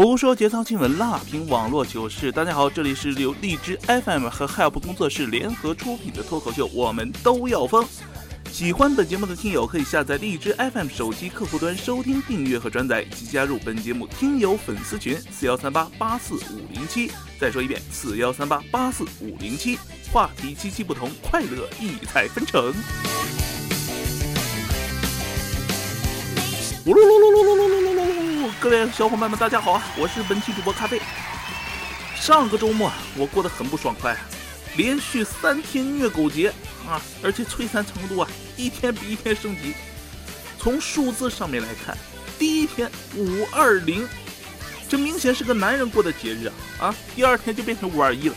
胡说节操新闻，辣评网络糗事。大家好，这里是由荔枝 FM 和 Help 工作室联合出品的脱口秀，我们都要疯。喜欢本节目的听友可以下载荔枝 FM 手机客户端收听、订阅和转载，及加入本节目听友粉丝群四幺三八八四五零七。再说一遍，四幺三八八四五零七。话题七七不同，快乐异彩纷呈。噜噜噜噜噜噜噜噜。各位小伙伴们，大家好啊！我是本期主播咖啡。上个周末我过得很不爽快，连续三天虐狗节啊，而且摧残程度啊一天比一天升级。从数字上面来看，第一天五二零，这明显是个男人过的节日啊啊！第二天就变成五二一了，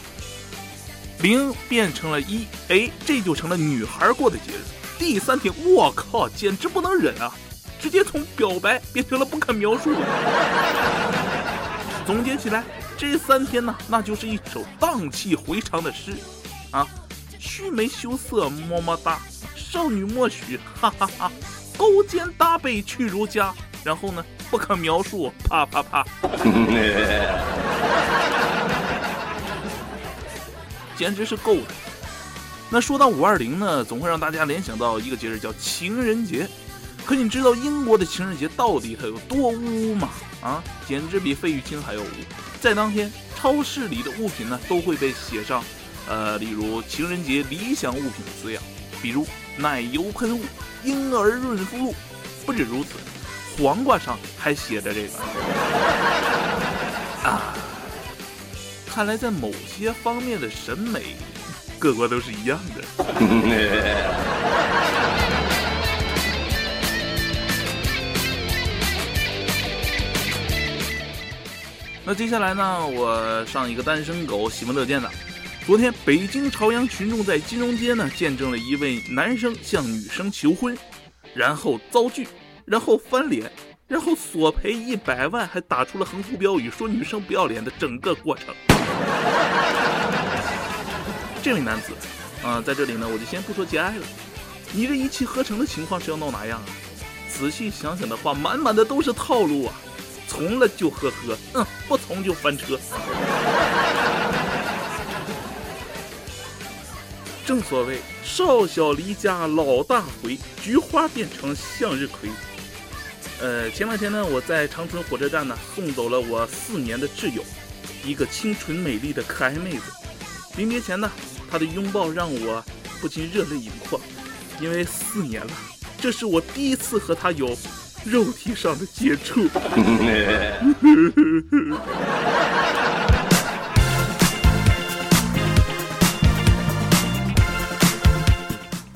零变成了一，哎，这就成了女孩过的节日。第三天，我靠，简直不能忍啊！直接从表白变成了不可描述。总结起来，这三天呢，那就是一首荡气回肠的诗啊！须眉羞涩么么哒，少女默许哈哈哈，勾肩搭背去如家，然后呢，不可描述啪啪啪，简直是够的。那说到五二零呢，总会让大家联想到一个节日，叫情人节。可你知道英国的情人节到底它有多污吗？啊，简直比费玉清还要污！在当天，超市里的物品呢都会被写上，呃，例如情人节理想物品的字样，比如奶油喷雾、婴儿润肤露。不止如此，黄瓜上还写着这个。啊，看来在某些方面的审美，各国都是一样的。那接下来呢？我上一个单身狗喜闻乐见的。昨天，北京朝阳群众在金融街呢，见证了一位男生向女生求婚，然后遭拒，然后翻脸，然后索赔一百万，还打出了横幅标语说女生不要脸的整个过程。这位男子，啊，在这里呢，我就先不说节哀了。你这一气呵成的情况是要闹哪样啊？仔细想想的话，满满的都是套路啊！从了就呵呵，嗯，不从就翻车。正所谓少小离家老大回，菊花变成向日葵。呃，前两天呢，我在长春火车站呢送走了我四年的挚友，一个清纯美丽的可爱妹子。临别前呢，她的拥抱让我不禁热泪盈眶，因为四年了，这是我第一次和她有。肉体上的接触。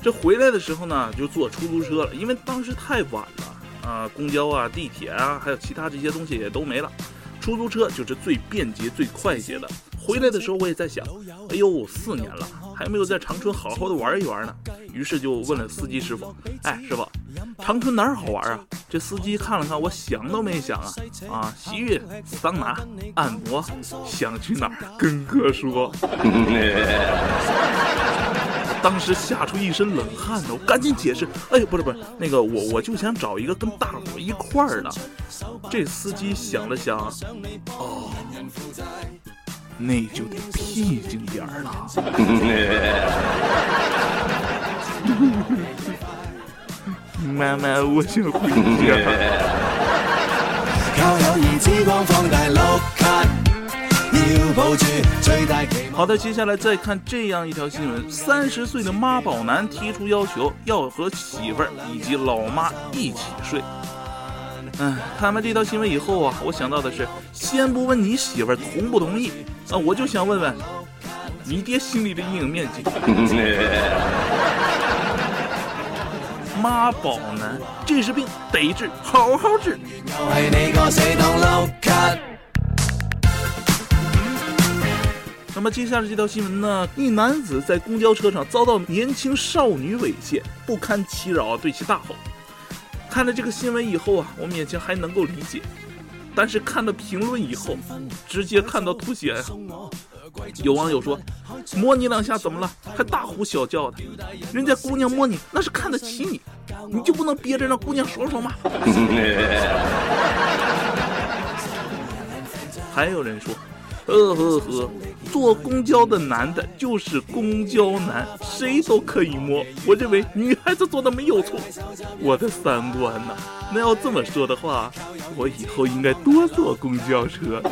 这回来的时候呢，就坐出租车了，因为当时太晚了啊，公交啊、地铁啊，还有其他这些东西也都没了，出租车就是最便捷、最快捷的。回来的时候我也在想，哎呦，四年了，还没有在长春好好的玩一玩呢。于是就问了司机师傅，哎，师傅，长春哪儿好玩啊？这司机看了看我，想都没想啊，啊，洗浴、桑拿、按摩，想去哪儿跟哥说。当时吓出一身冷汗呢，我赶紧解释，哎，不是不是，那个我我就想找一个跟大伙一块儿的。这司机想了想，哦。那就得僻静点儿了。妈妈，我想回家。好的，接下来再看这样一条新闻：三十岁的妈宝男提出要求，要和媳妇儿以及老妈一起睡。嗯，看完这条新闻以后啊，我想到的是，先不问你媳妇儿同不同意啊，我就想问问，你爹心里的阴影面积。妈宝男，这是病，得治，好好治。那么接下来这条新闻呢？一男子在公交车上遭到年轻少女猥亵，不堪其扰，对其大吼。看了这个新闻以后啊，我勉强还能够理解，但是看了评论以后，直接看到吐血呀！有网友说：“摸你两下怎么了？还大呼小叫的，人家姑娘摸你那是看得起你，你就不能憋着让姑娘爽爽吗？” 还有人说。呵呵呵，坐公交的男的就是公交男，谁都可以摸。我认为女孩子做的没有错。我的三观呐，那要这么说的话，我以后应该多坐公交车。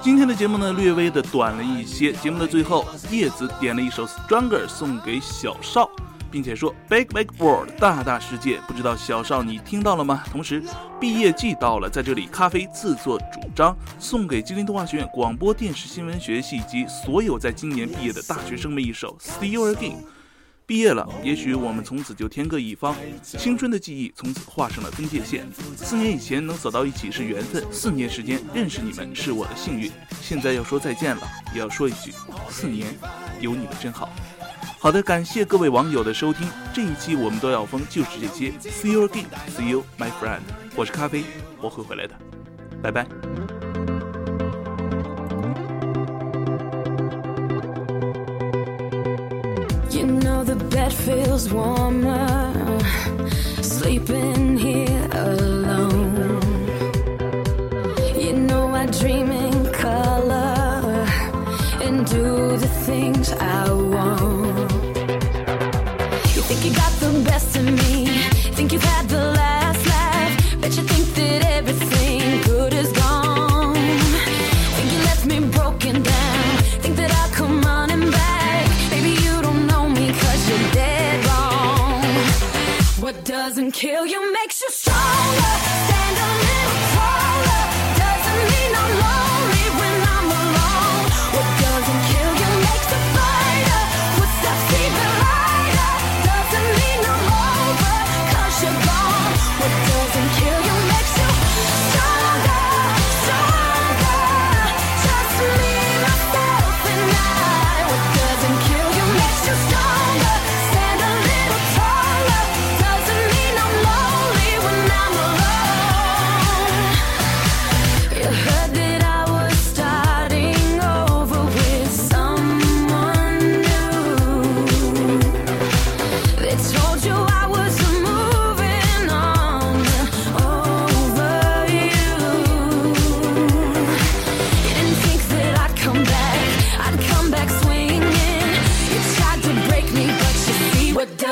今天的节目呢，略微的短了一些。节目的最后，叶子点了一首《Stronger》送给小邵。并且说，Big Big World，大大世界，不知道小少你听到了吗？同时，毕业季到了，在这里，咖啡自作主张送给吉林动画学院广播电视新闻学系及所有在今年毕业的大学生们一首《See You Again》。毕业了，也许我们从此就天各一方，青春的记忆从此画上了分界线。四年以前能走到一起是缘分，四年时间认识你们是我的幸运。现在要说再见了，也要说一句，四年有你们真好。好的，感谢各位网友的收听。这一期我们都要疯就是这些。See you again, see you, my friend。我是咖啡，我会回来的，拜拜。You know the bed feels warmer sleeping here alone. You know I dream in color and do the things I want.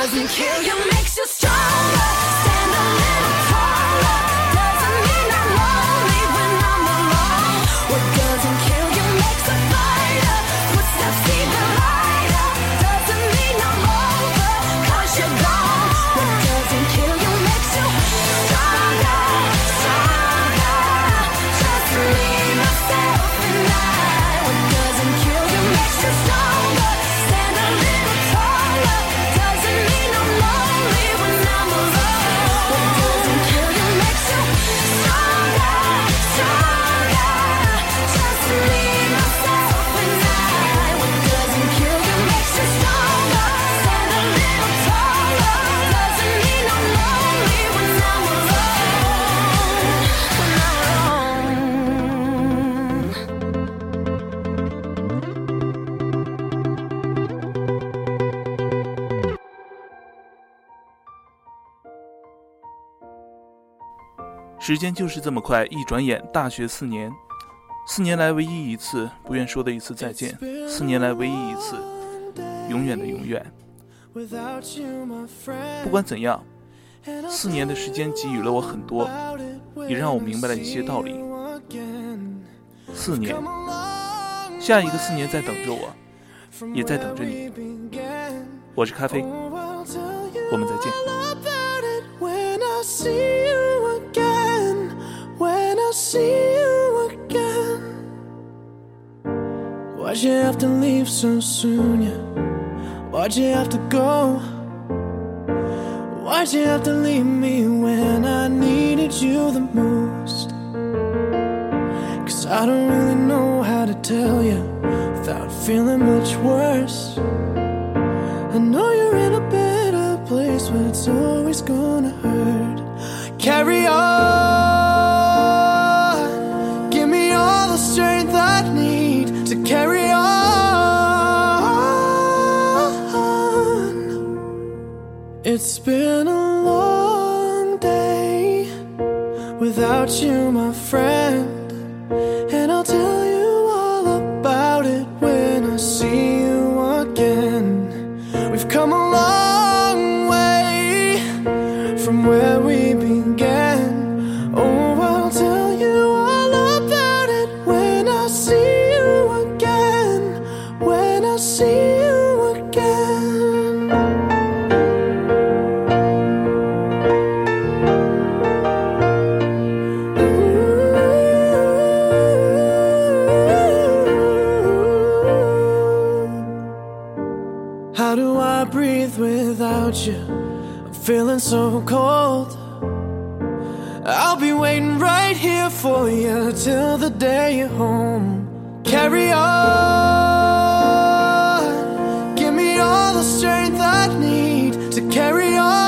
doesn't kill you 时间就是这么快，一转眼，大学四年，四年来唯一一次不愿说的一次再见，四年来唯一一次永远的永远。不管怎样，四年的时间给予了我很多，也让我明白了一些道理。四年，下一个四年在等着我，也在等着你。我是咖啡，我们再见。Why'd you have to leave so soon? Yeah. Why'd you have to go? Why'd you have to leave me when I needed you the most? Cause I don't really know how to tell you without feeling much worse. I know you're in a better place, but it's always gonna hurt. Carry on, It's been a long day without you, my friend, How do I breathe without you? I'm feeling so cold. I'll be waiting right here for you till the day you're home. Carry on. Give me all the strength I need to carry on.